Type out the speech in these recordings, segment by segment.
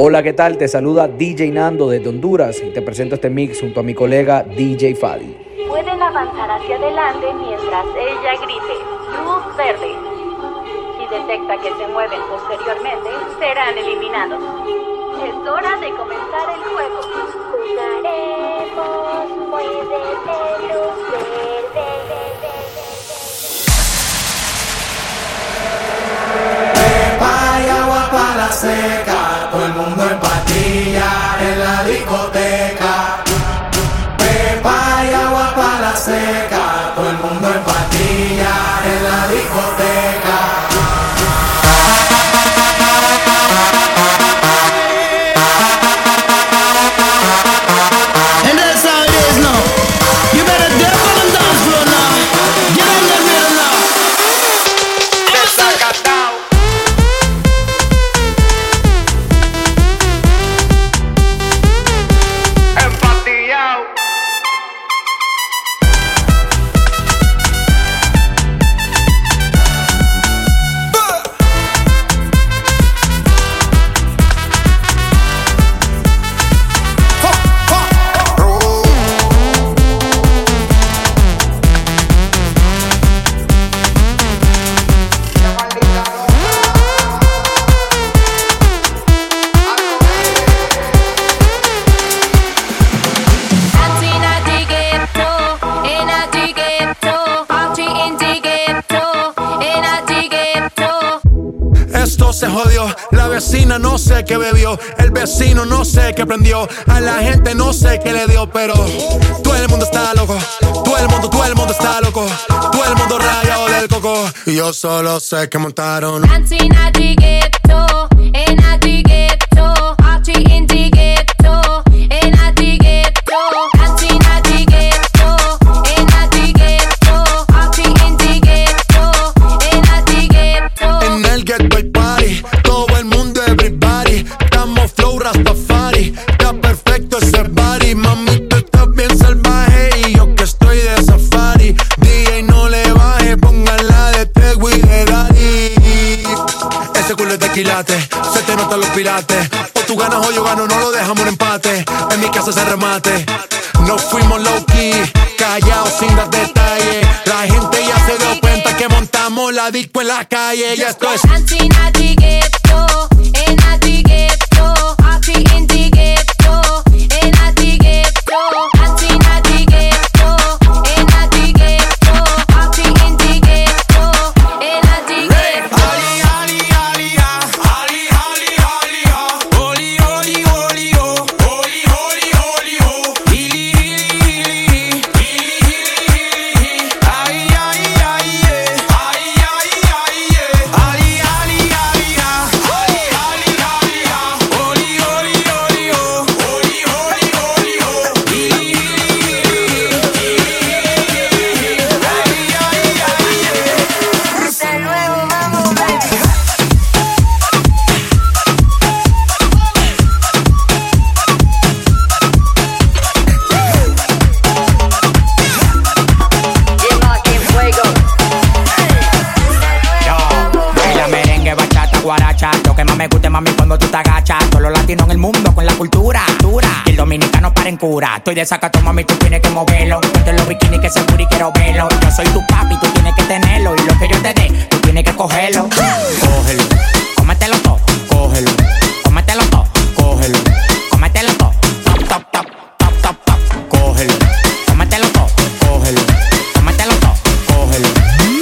Hola, ¿qué tal? Te saluda DJ Nando desde Honduras y te presento este mix junto a mi colega DJ Fadi. Pueden avanzar hacia adelante mientras ella grite luz verde. Si detecta que se mueven posteriormente, serán eliminados. Es hora de comenzar el juego. Jugaremos, muévete luz seca, todo el mundo en patilla en la discoteca. Pepa y agua para la seca, solo sé que montaron. En calle. Ya esto es. De sacato, mami, tú tienes que moverlo. Ponte los bikinis que se y quiero verlo. Yo soy tu papi, tú tienes que tenerlo. Y lo que yo te dé, tú tienes que cogerlo. Cógelo, cómetelo todo, cógelo. Cómetelo todo, cógelo. Cómetelo todo, top, top, top, top, top, top. Cógelo, cómetelo todo, cógelo. Cómetelo todo, cógelo.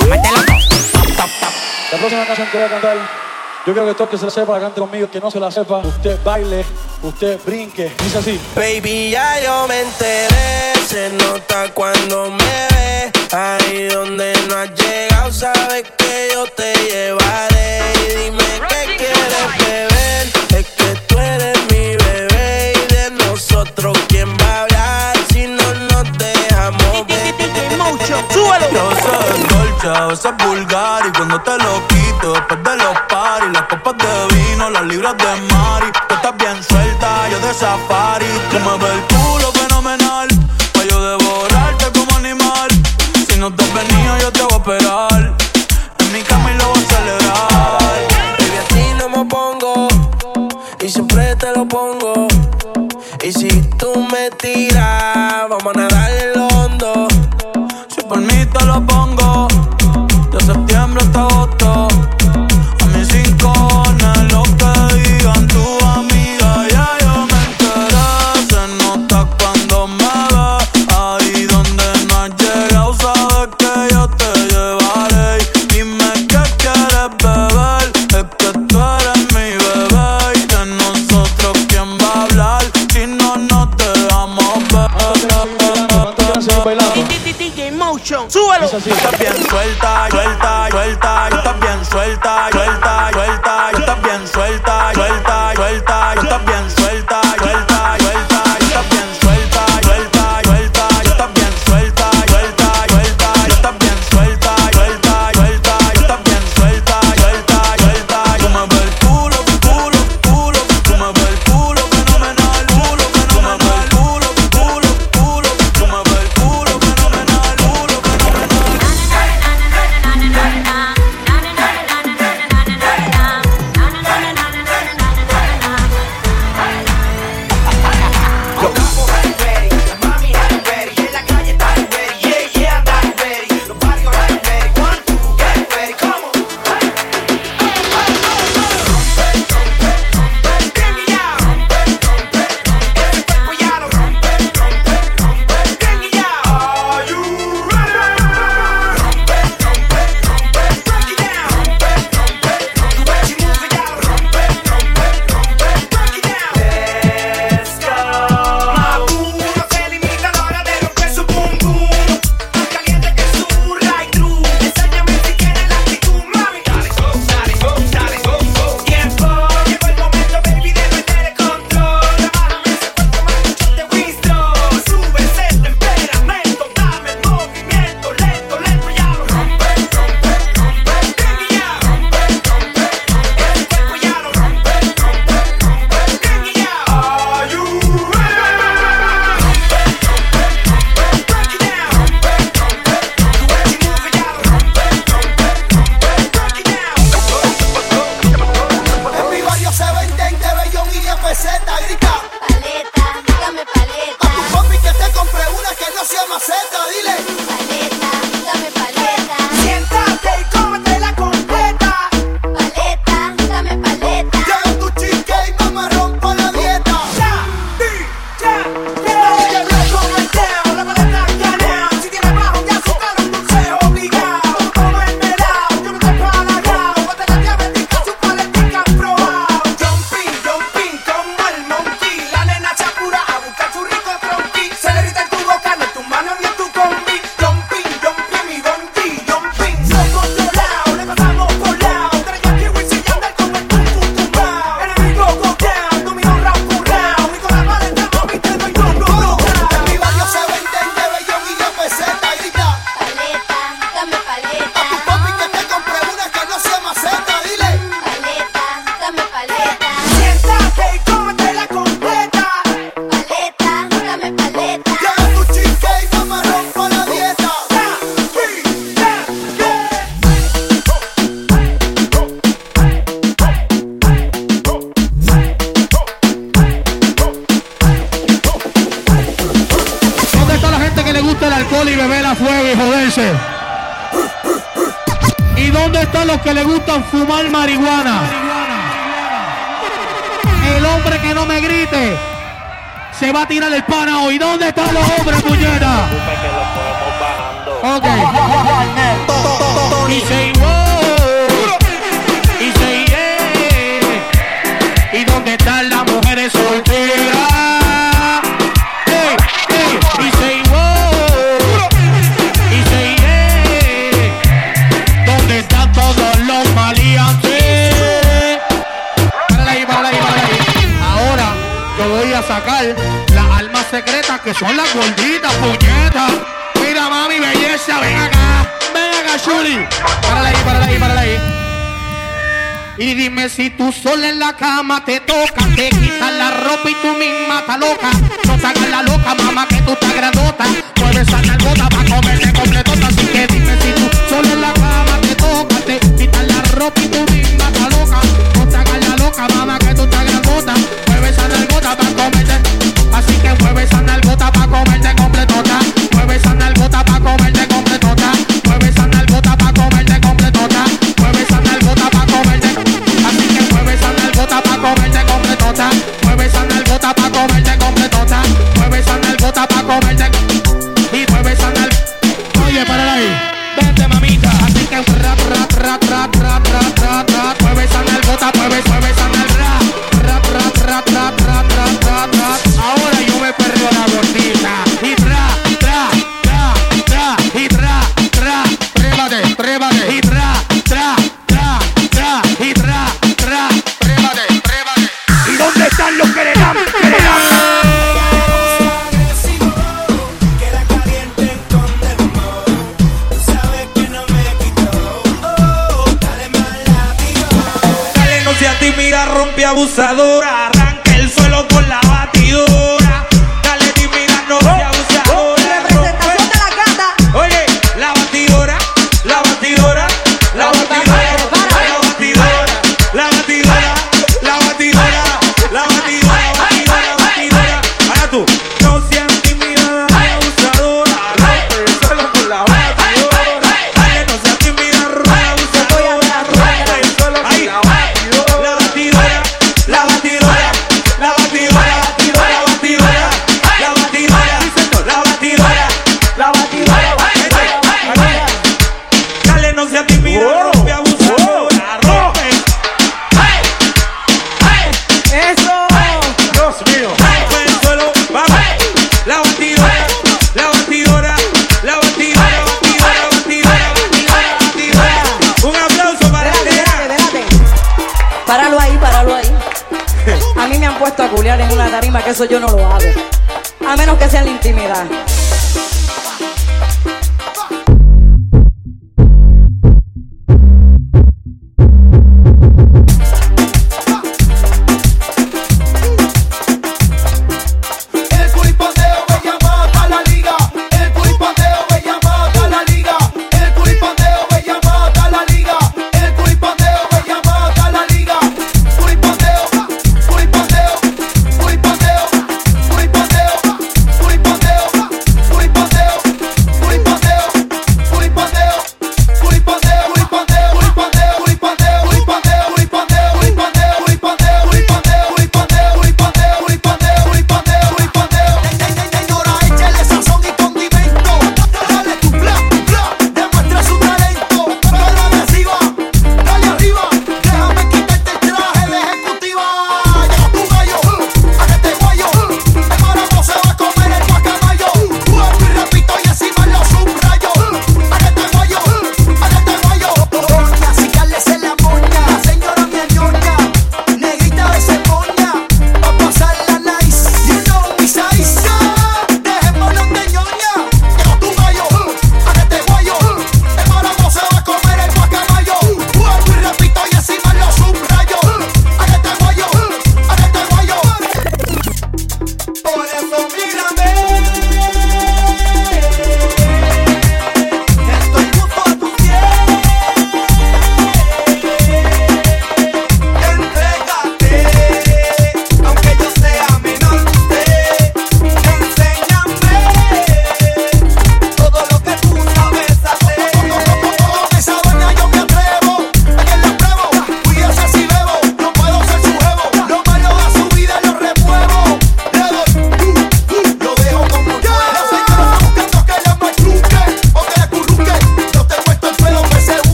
Cómetelo todo, top, top, top. La próxima canción que voy a cantar, yo creo que todo que se la sepa, cante conmigo, que no se la sepa, usted baile, usted brinque, dice así. Baby, ya yo me enteré. Se nota cuando me ve. Ahí donde no has llegado, sabes que yo te llevaré. Y dime qué quieres beber. Es que tú eres mi bebé. Y de nosotros, ¿quién va a hablar si no nos dejamos ver? Yo soy dolce, a veces vulgar Y cuando te lo quito después de copas las libras de mari. Tú estás bien suelta, yo de safari. Tú me ves el culo fenomenal Pa' yo devorarte como animal. Si no te has venido yo te voy a esperar. En mi cama y lo voy a celebrar. Baby, a ti no me pongo y siempre te lo pongo. Y si tú me tiras,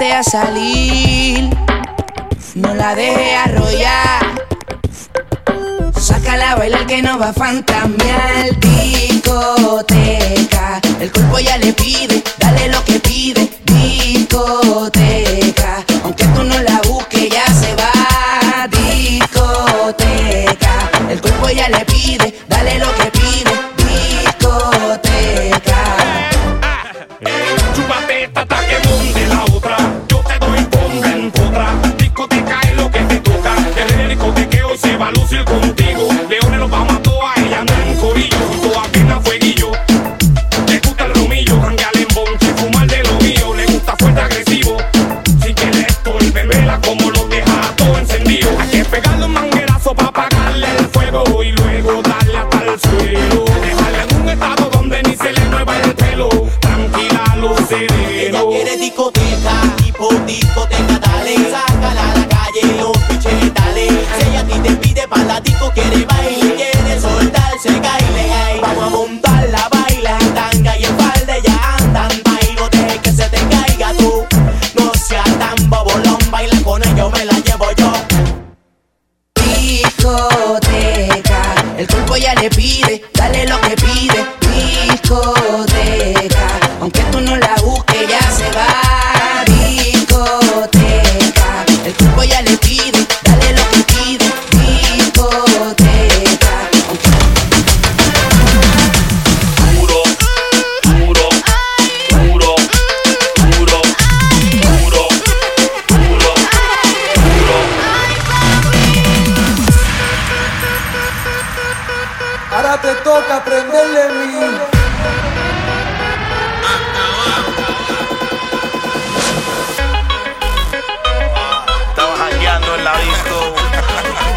a salir. No la dejes arrollar. Sácala a bailar que no va a fantamear. Discoteca. El cuerpo ya le pide, dale lo que pide. Discoteca te toca aprenderle mí. Estaba hackeando en la disco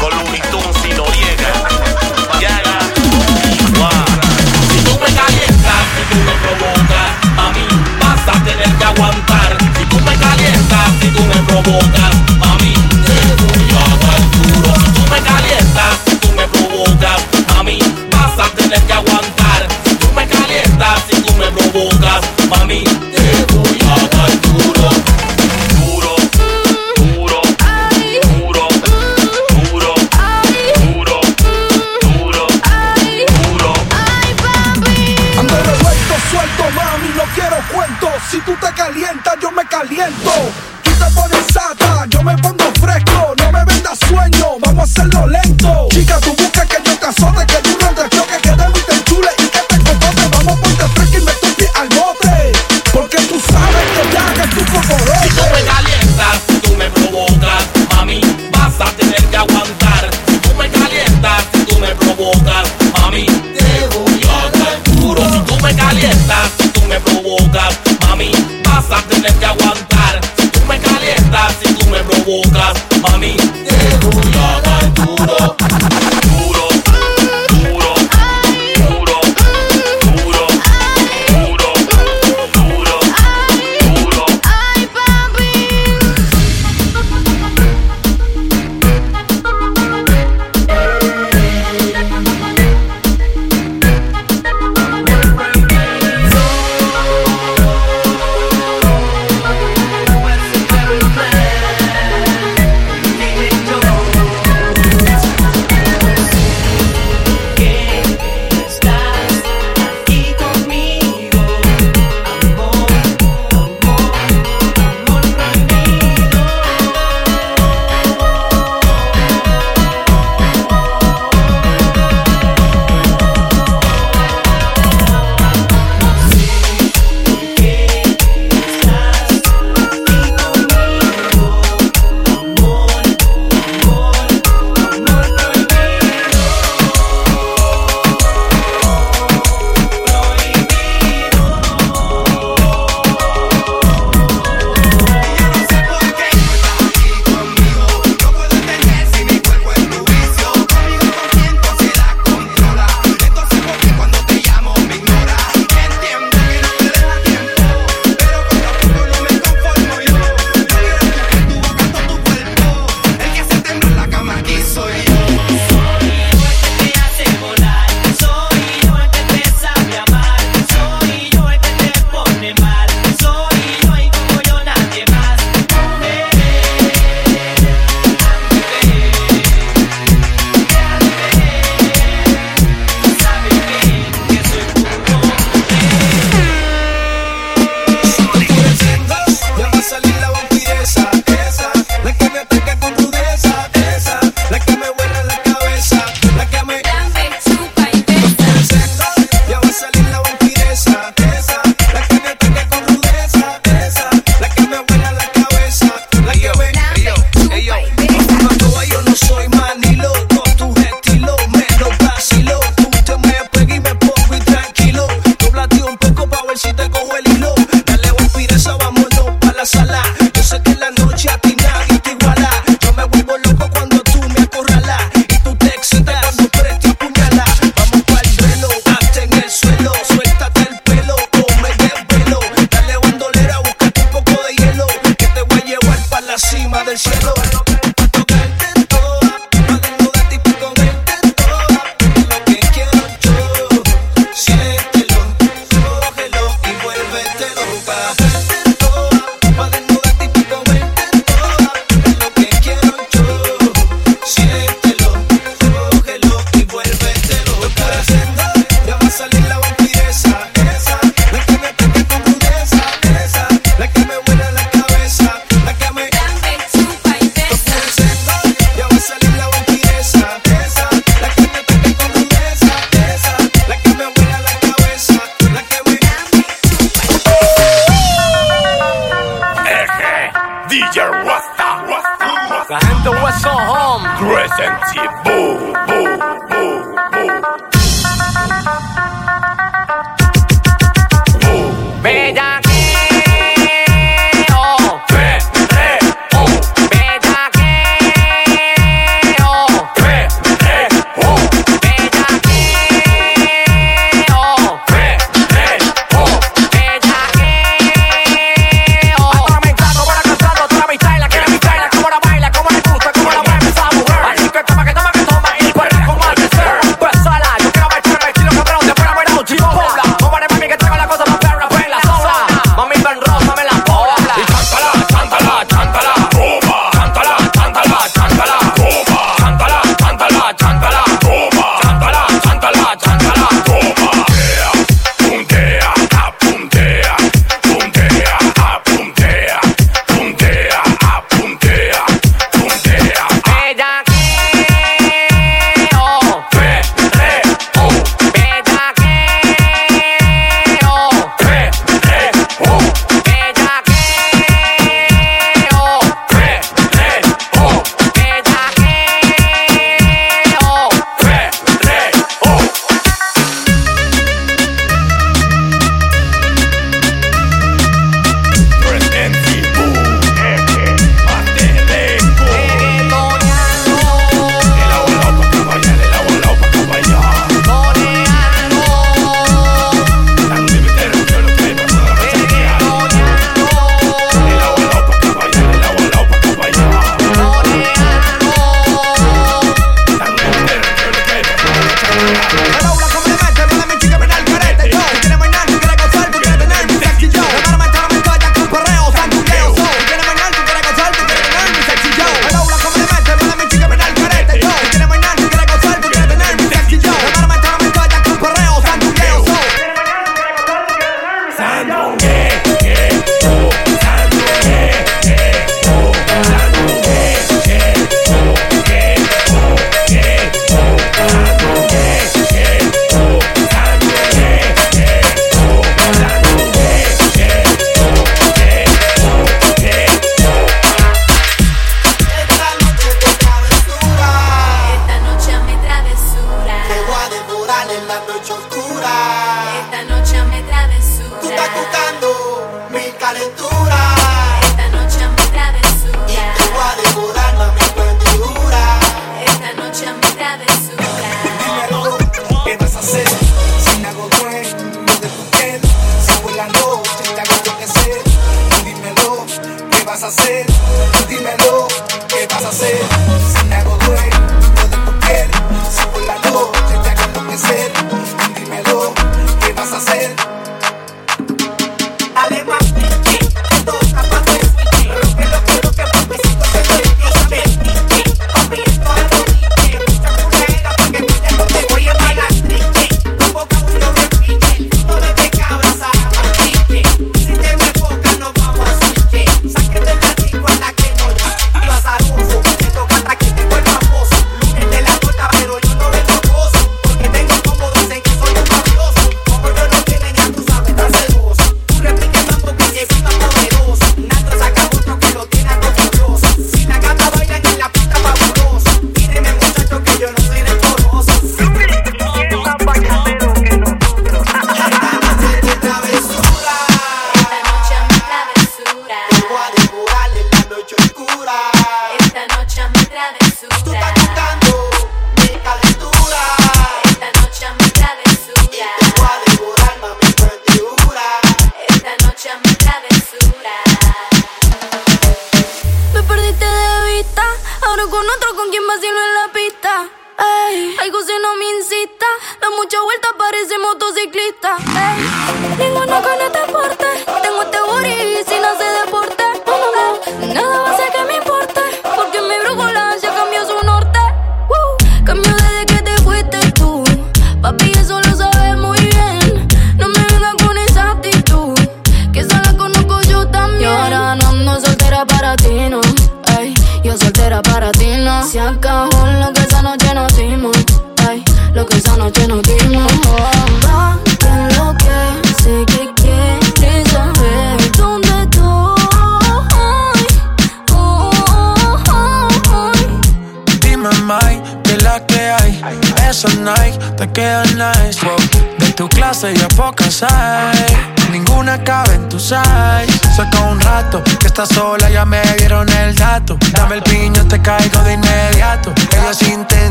con Lunitun sin Noriega. Llaga, wow. Si tú me calientas, si tú me provocas, a mí vas a tener que aguantar. Si tú me calientas, si tú me provocas, a mí tienes que aguantar. Tú me calientas y tú me provocas. Mami, te voy a dar duro. Duro, duro, ay, duro, ay, duro, ay, duro, duro, duro. Ay, papi. Ando revuelto, suelto, mami, no quiero cuentos. Si tú te calientas, yo me caliento. Tú te pones sata, yo me pongo fresco. No me vendas sueño, vamos a hacerlo lento. Chica, tú buscas que yo te azote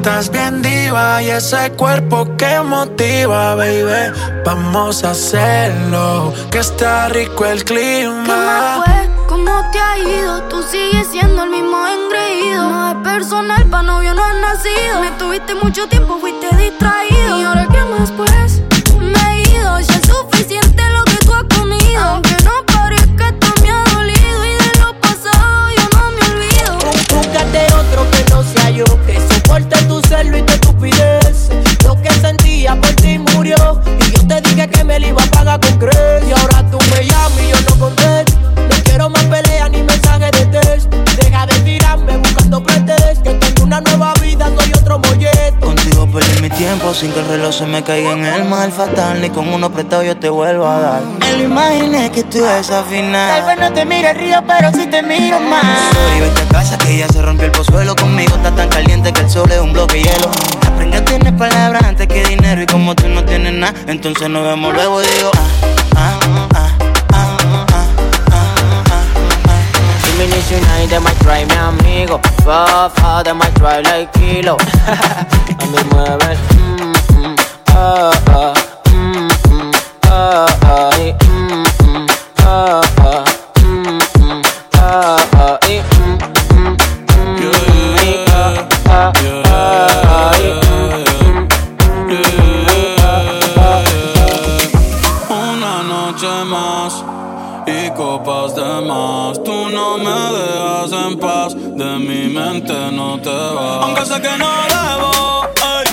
estás bien diva y ese cuerpo que motiva, baby. Vamos a hacerlo. Que está rico el ¿Qué más clima. fue? ¿Cómo te ha ido? Tú sigues siendo el mismo engreído. No es personal, pa' novio no has nacido. Me tuviste mucho tiempo, fuiste distraído. ¿Y ahora qué más pues? Me he ido, ya es suficiente lo que tú has comido. Celo y tu estupidez. Lo que sentía por ti murió, y yo te dije que me lo iba a pagar con crees. Y ahora tú me llamas y yo no contesto. No quiero más peleas ni mensajes de test. Deja de tirarme buscando pretextos. Que tengo una nueva perdí mi tiempo sin que el reloj se me caiga en el mal fatal. Ni con uno prestado yo te vuelvo a dar. Me lo imaginé que tú final. Tal vez no te mire río, pero sí te miro más. Sorry, vete a casa que ya se rompió el pozuelo Conmigo está tan caliente que el sol es un bloque de hielo Aprende a tener palabras antes que dinero Y como tú no tienes nada, entonces nos vemos luego y digo ah, ah, y de my try, mi amigo. Fa, fa, de my try, like kilo. A mí mueve, mm, mm, ah, ah, mm, mm, ah, ah, y, mm, mm, ah, ah, mente no te vas. Aunque sé que no debo ey,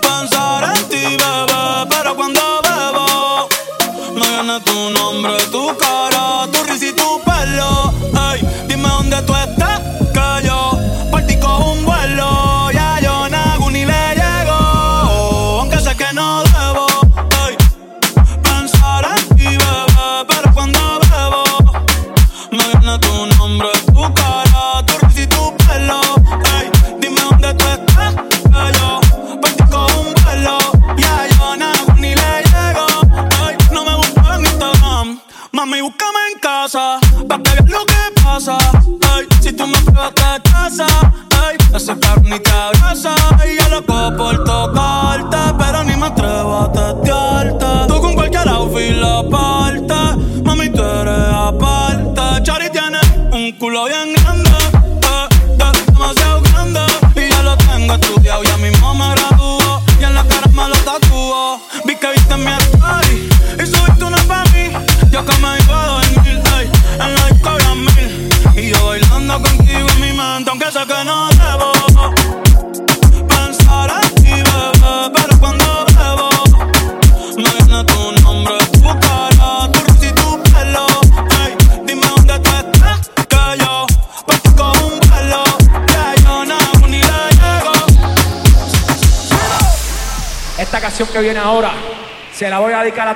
pensar en ti, bebé, pero cuando bebo me viene tu nombre,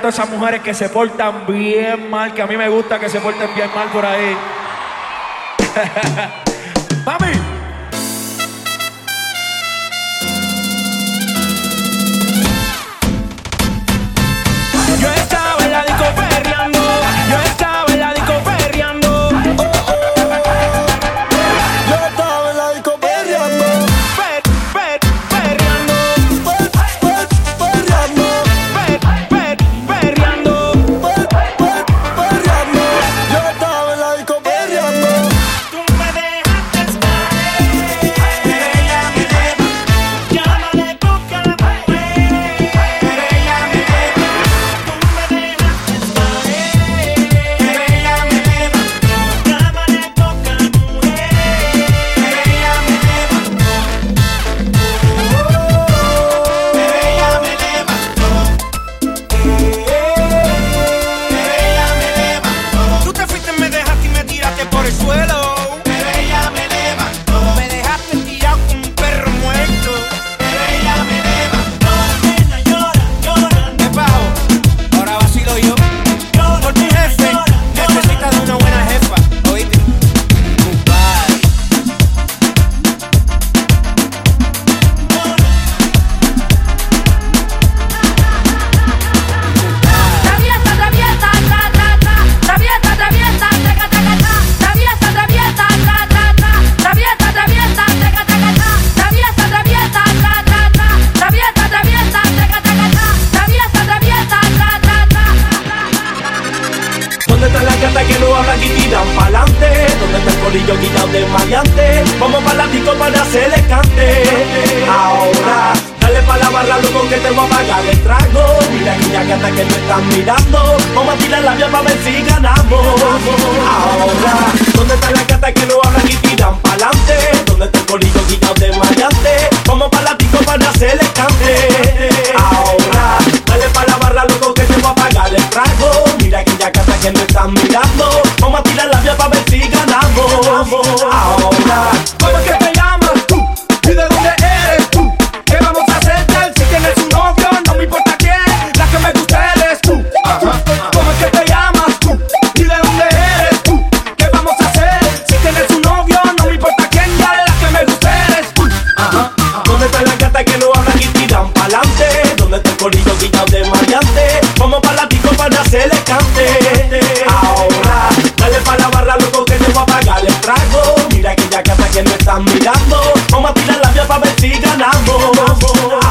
esas mujeres que se portan bien mal, que a mí me gusta que se porten bien mal por ahí. ahora. Dale para la barra, loco, que te voy a pagar el trago. Mira aquella casa que me están mirando. Vamos a tirar la vía pa' ver si ganamos.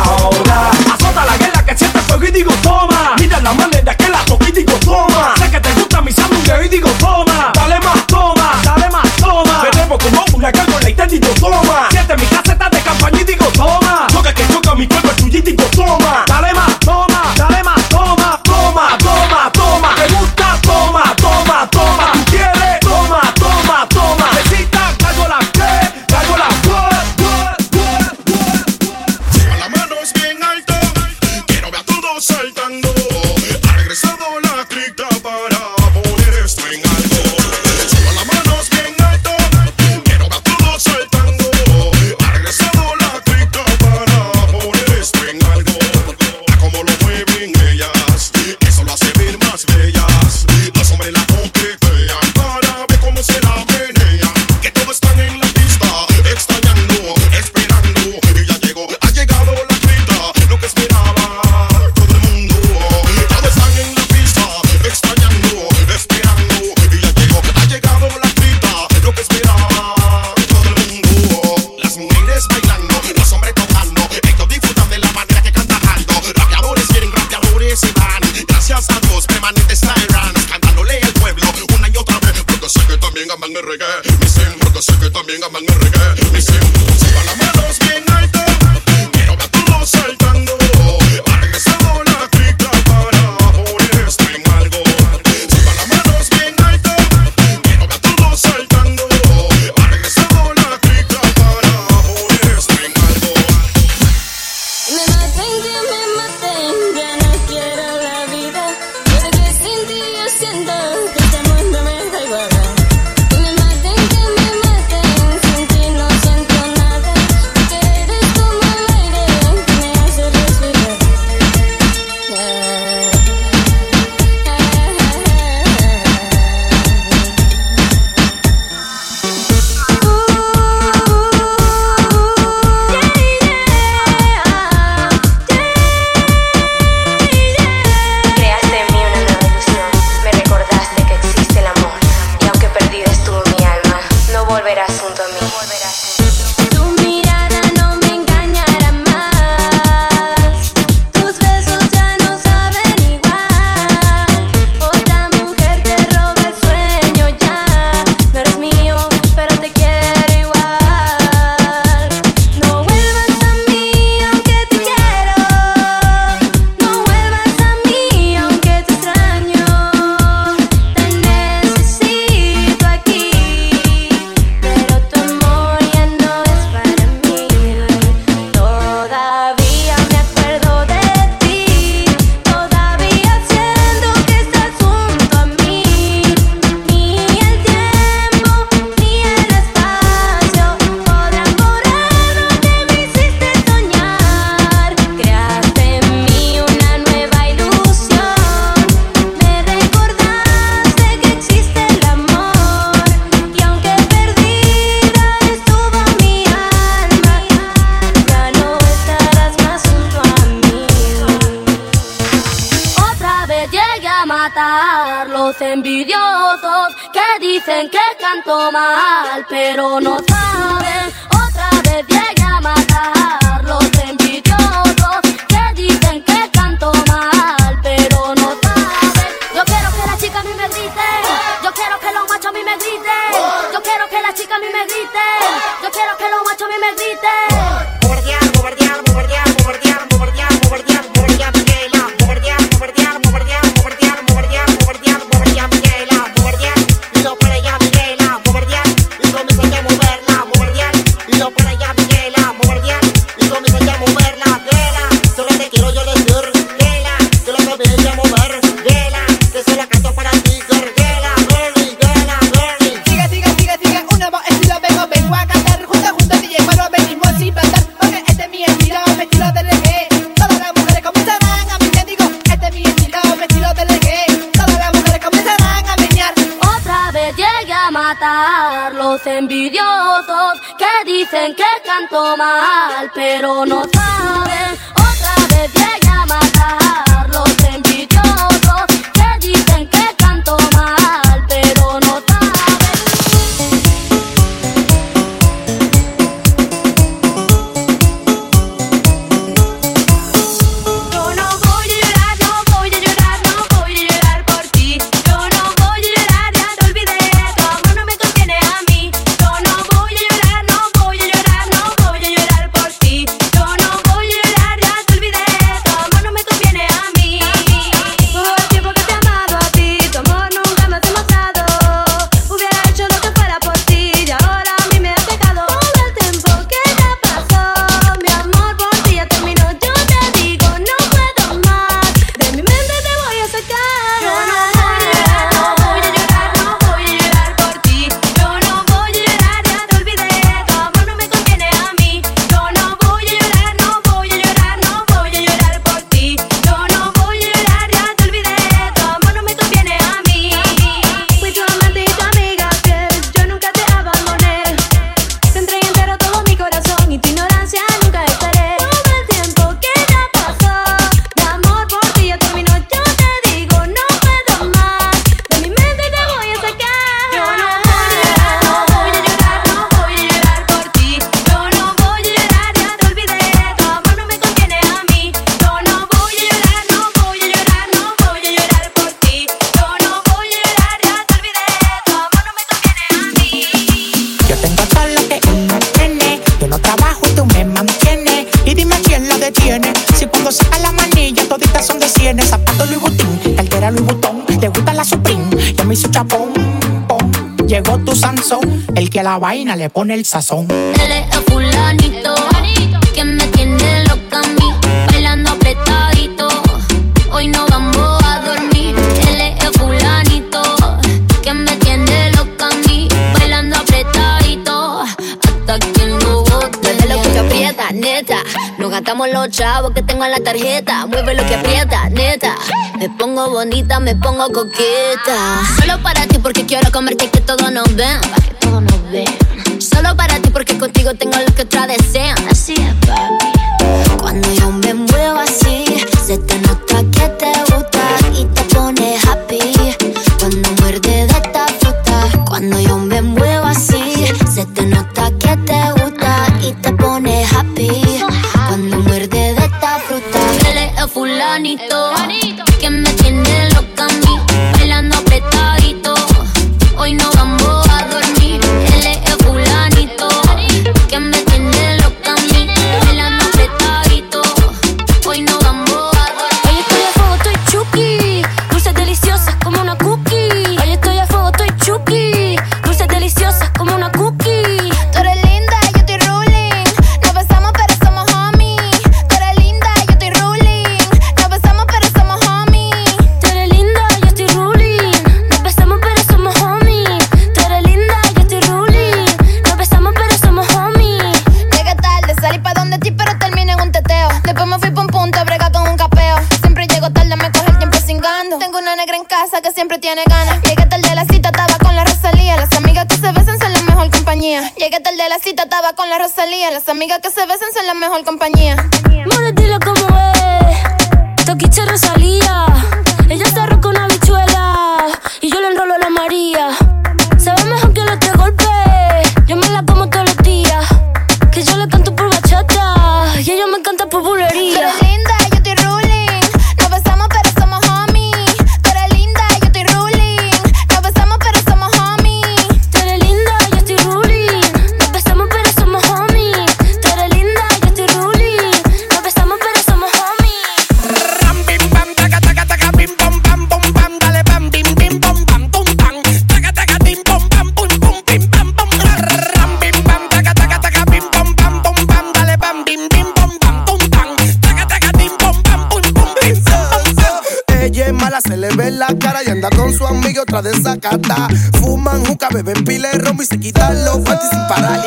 la vaina le pone el sazón. Él es fulanito, que me tiene loca a mí, bailando apretadito. Hoy no vamos a dormir. Él es fulanito, que me tiene loca a mí, bailando apretadito. Hasta que el nuevo te lo que aprieta, neta. Nos gastamos los chavos que tengo en la tarjeta. Mueve lo que aprieta, neta. Me pongo bonita, me pongo coqueta. Solo para ti porque quiero comerte y que todo nos ven. Solo para ti porque contigo tengo lo que otra desean. Así es, papi. Cuando yo me muevo así, se te nota que te gusta y te pone happy. Cuando muerde de esta fruta, cuando yo me muevo así, se te nota que te gusta y te pone happy. Cuando muerde de esta fruta, él es. El fulanito Llegué tarde de la cita, estaba con la Rosalía. Las amigas que se besan son la mejor compañía. Llegué tarde de la cita, estaba con la Rosalía. Las amigas que se besan son la mejor compañía. Mora, dilo como es. Toquiche Rosalía. y otra desacata. Fuman, juca, beben pila de romo y se quitan los panties sin parar.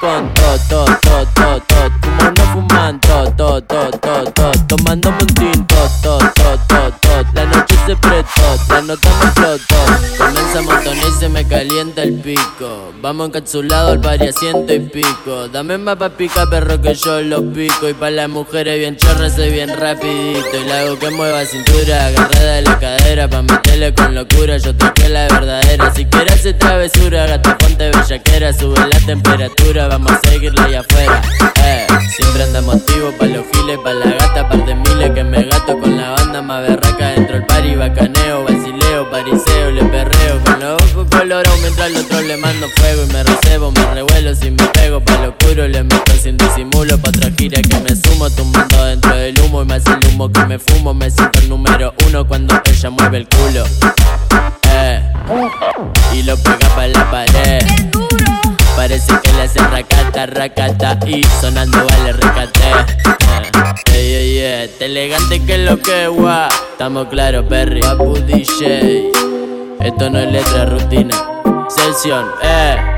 Con todo, todo, todo, todo, todo. Fumando, fumando, todo, todo, todo, todo. Tomando un tinto, todo, todo, todo, todo. La noche se prestó, la nota me y se me calienta el pico. Vamos encapsulados al pari a ciento y pico. Dame más pa' pica, perro, que yo lo pico. Y pa' las mujeres bien chorras, soy bien rapidito. Y la hago que mueva cintura, agarrada de la cadera. Pa' meterle con locura, yo traje la verdadera. Si quieres hacer travesura, gata, ponte bellaquera. Sube la temperatura, vamos a seguirla allá afuera. Eh, siempre andamos activos pa' los giles, pa' la gata, par de miles que me gato con la banda más berraca dentro del party, bacaneo, vacileo, pariseo, colorados mientras al otro le mando fuego y me recebo, me revuelo si me pego pa' lo oscuro, le meto sin disimulo pa' otra gira que me sumo, tumbando dentro del humo y más el humo que me fumo, me siento el número uno cuando ella mueve el culo. Eh, y lo pega pa' la pared. Parece que le hace racata, racata y sonando vale recate. Eh, ey, ey, ey, este elegante que lo que gua. Estamos claros, Perry. Papu DJ. Esto no es letra rutina. Sesión, eh.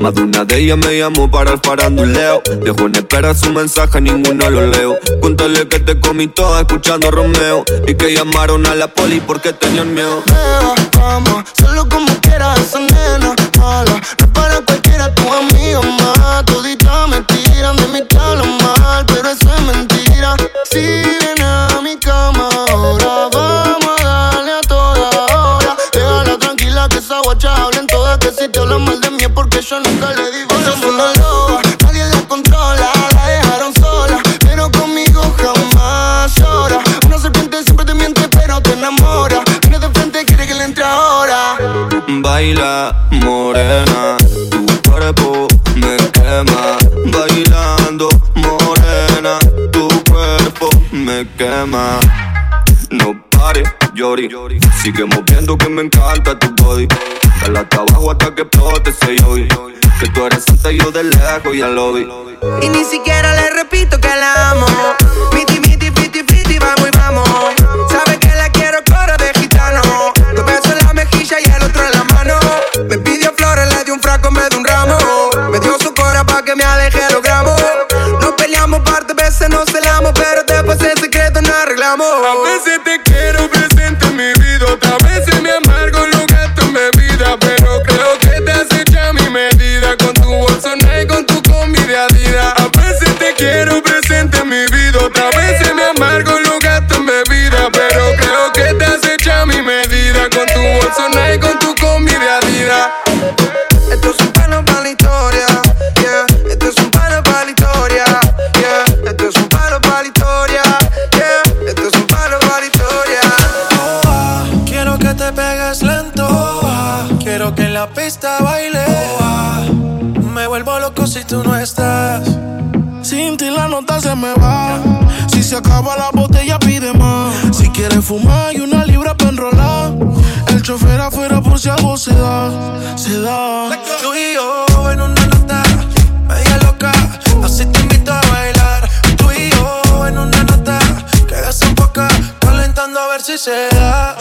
Más de una de ellas me llamó para el faranduleo. Dejo en espera su mensaje, ninguno lo leo. Cuéntale que te comí toda escuchando a Romeo. Y que llamaron a la poli porque tenían miedo. Nena, vamos, solo como quieras, esa nena mala. No para cualquiera, tu amiga más. Toditas me tiran de mí, te hablan mal, pero eso es mentira. Si viene a mi cama ahora, vamos a darle a toda hora. Déjala tranquila que esa guacha hablen todas, que si te hablan mal porque yo nunca le di bola. Es una loba, nadie la controla, la dejaron sola, pero conmigo jamás llora. Una serpiente siempre te miente, pero te enamora. Viene de frente, quiere que le entre ahora. Baila, morena, Sigue moviendo que me encanta tu body. Dale hasta abajo hasta que explote ese yogi. Que tú eres santa y yo de lejos ya lo vi. Y ni siquiera le repito que la amo. Miti, miti, fiti, fiti, vamos y vamos. Sabe que la quiero coro de gitano. Dos besos en la mejilla y el otro en la mano. Me pidió flores, le di un fraco, me dio un ramo. Me dio su cora pa' que me aleje los gramos. Nos peleamos par de veces, nos Quieres fumar y una libra para enrolar. El chofer afuera por si algo se da. Se da. Tú y yo en una nota media loca. Así te invito a bailar. Tú y yo en una nota que desenfoca. Calentando a ver si se da.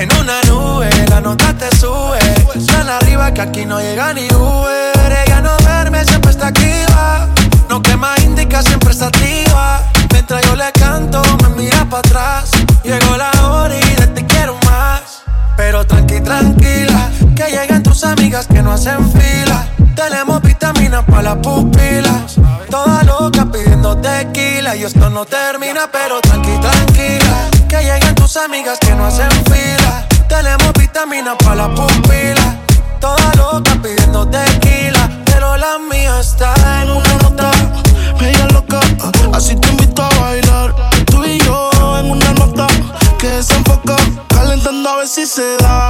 En una nube, la nota te sube. Tan arriba que aquí no llega ni Uber. Ella no duerme, siempre está activa. No quema indica, siempre está activa. Mientras yo le canto, me mira para atrás. Llegó la hora y de te quiero más. Pero tranqui, tranquila, que lleguen tus amigas que no hacen fila. Tenemos vitaminas para las pupilas. Toda loca pidiendo tequila. Y esto no termina, pero tranqui, tranquila. Que lleguen tus amigas que no hacen fila. Tenemos vitaminas para las pupilas. Toda loca pidiendo tequila. Pero la mía está en una nota. Media loca, así te invito a bailar. Tú y yo en una nota que desenfoca. Calentando a ver si se da.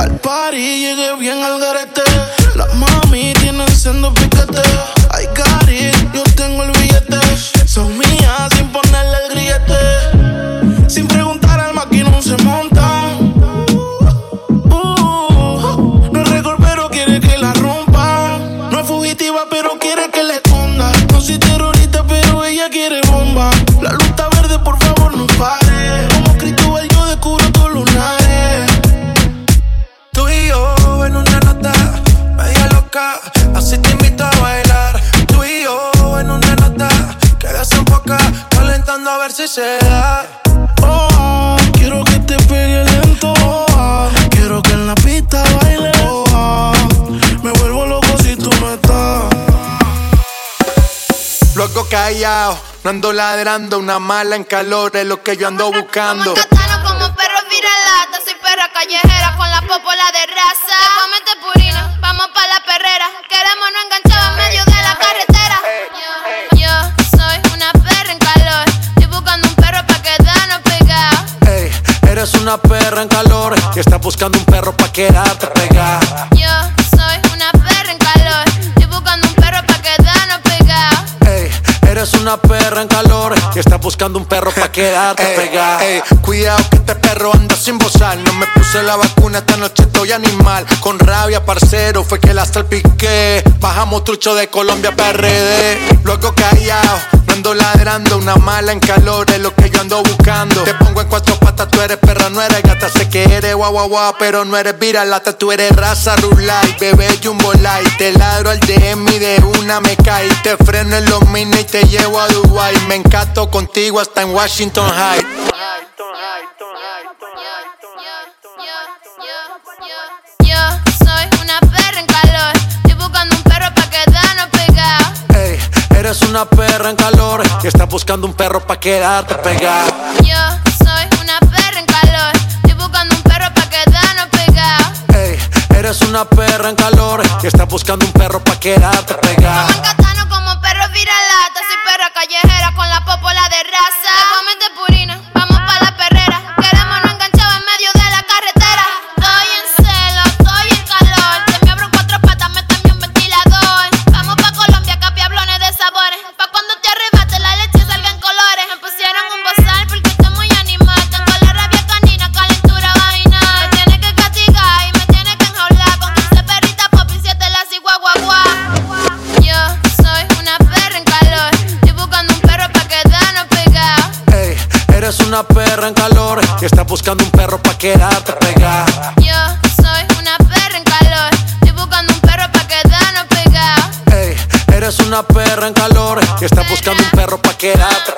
Al party llegué bien al garete. Las mami tienen siendo piquete. Ay, Gary, yo tengo el billete. Son mías loca. Así te invito a bailar. Tú y yo en una nota que desenfoca. Calentando a ver si se da. Oh, quiero que te pegue lento. Oh, quiero que en la pista baile. Oh, me vuelvo loco si tú no estás. Luego callado, no ando ladrando. Una mala en calor es lo que yo ando buscando. Soy perra callejera con la popola de raza. Te comete purina, vamos pa' la perrera. Queremos no enganchar en medio de la carretera. Yo, yo soy una perra en calor. Estoy buscando un perro pa' quedarnos pegados. Ey, eres una perra en calor y estás buscando un perro pa' quedarte pegada. Yo soy una perra en calor. Estoy buscando un perro pa' quedarnos pegados. Ey, Eres una perra en calor y estás buscando un perro pa' quedarte Ey, pegada. ey, cuidado que este perro anda sin bozal. No me puse la vacuna, esta noche estoy animal. Con rabia, parcero, fue que la salpiqué. Bajamos trucho de Colombia PRD. Luego callado, no ando ladrando. Una mala en calor es lo que yo ando buscando. Te pongo en cuatro patas, tú eres perra, no eres gata. Sé que eres guau guau guau, pero no eres viralata. Tú eres raza rulay, bebé jumbo light. Te ladro al DM y de una me cae. Te freno en los mini y te llevo a Dubai. Me encanto contigo hasta en Washington High. Yo soy una perra en calor. Estoy buscando un perro pa' quedarnos pegados. Ey, eres una perra en calor y estás buscando un perro pa' quedarte pegada. Yo soy una perra en calor. Estoy buscando un perro pa' quedarnos pegados. Ey, eres una perra en calor y estás buscando un perro pa' quedarte pegada. Callejera con la popola de raza. De purina, perra en calor y estás buscando un perro pa' quedarte pegada. Yo soy una perra en calor. Estoy buscando un perro pa' quedarnos pegados. Ey, eres una perra en calor y estás buscando un perro pa' quedarte